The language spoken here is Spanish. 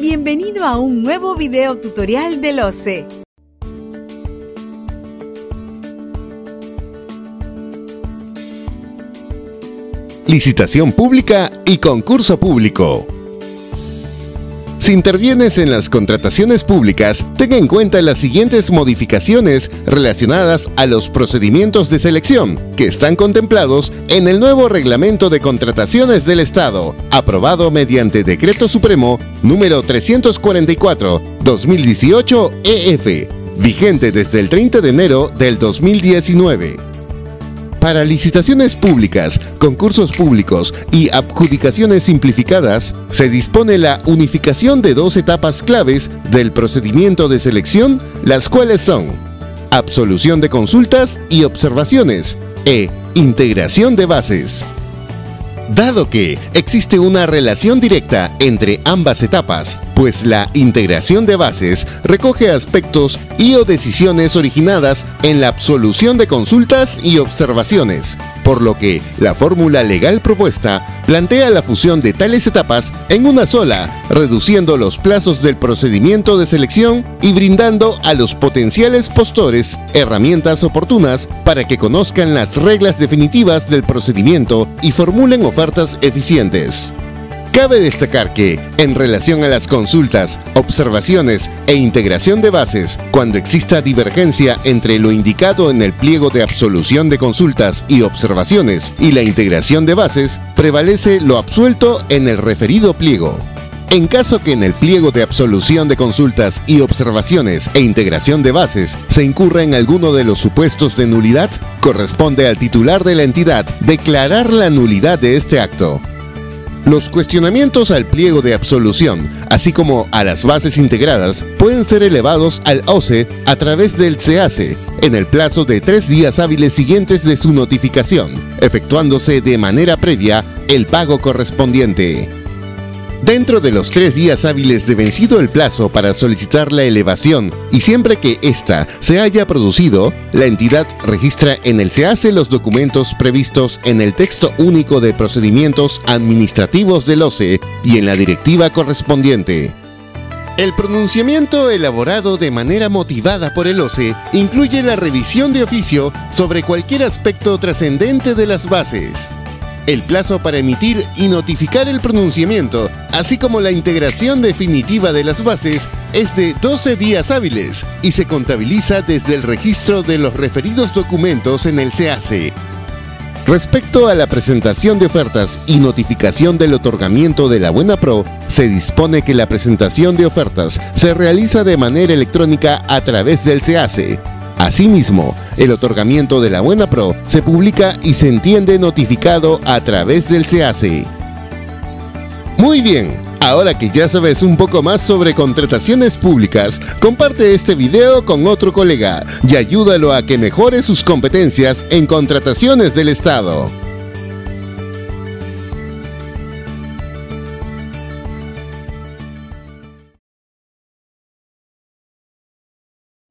Bienvenido a un nuevo video tutorial del OCE. Licitación pública y concurso público. Si intervienes en las contrataciones públicas, tenga en cuenta las siguientes modificaciones relacionadas a los procedimientos de selección que están contemplados en el nuevo Reglamento de Contrataciones del Estado, aprobado mediante Decreto Supremo número 344-2018 EF, vigente desde el 30 de enero del 2019. Para licitaciones públicas, concursos públicos y adjudicaciones simplificadas, se dispone la unificación de dos etapas claves del procedimiento de selección, las cuales son absolución de consultas y observaciones e integración de bases. Dado que existe una relación directa entre ambas etapas, pues la integración de bases recoge aspectos y o decisiones originadas en la absolución de consultas y observaciones, por lo que la fórmula legal propuesta plantea la fusión de tales etapas en una sola, reduciendo los plazos del procedimiento de selección y brindando a los potenciales postores herramientas oportunas para que conozcan las reglas definitivas del procedimiento y formulen ofertas eficientes. Cabe destacar que, en relación a las consultas, observaciones e integración de bases, cuando exista divergencia entre lo indicado en el pliego de absolución de consultas y observaciones y la integración de bases, prevalece lo absuelto en el referido pliego. En caso que en el pliego de absolución de consultas y observaciones e integración de bases se incurra en alguno de los supuestos de nulidad, corresponde al titular de la entidad declarar la nulidad de este acto. Los cuestionamientos al pliego de absolución, así como a las bases integradas, pueden ser elevados al OCE a través del SEACE en el plazo de tres días hábiles siguientes de su notificación, efectuándose de manera previa el pago correspondiente. Dentro de los tres días hábiles de vencido el plazo para solicitar la elevación y siempre que ésta se haya producido, la entidad registra en el SEACE los documentos previstos en el texto único de procedimientos administrativos del OCE y en la directiva correspondiente. El pronunciamiento elaborado de manera motivada por el OCE incluye la revisión de oficio sobre cualquier aspecto trascendente de las bases el plazo para emitir y notificar el pronunciamiento, así como la integración definitiva de las bases, es de 12 días hábiles y se contabiliza desde el registro de los referidos documentos en el SEACE. Respecto a la presentación de ofertas y notificación del otorgamiento de la Buena Pro, se dispone que la presentación de ofertas se realiza de manera electrónica a través del SEACE, Asimismo, el otorgamiento de la Buena Pro se publica y se entiende notificado a través del SEACE. Muy bien, ahora que ya sabes un poco más sobre contrataciones públicas, comparte este video con otro colega y ayúdalo a que mejore sus competencias en contrataciones del Estado.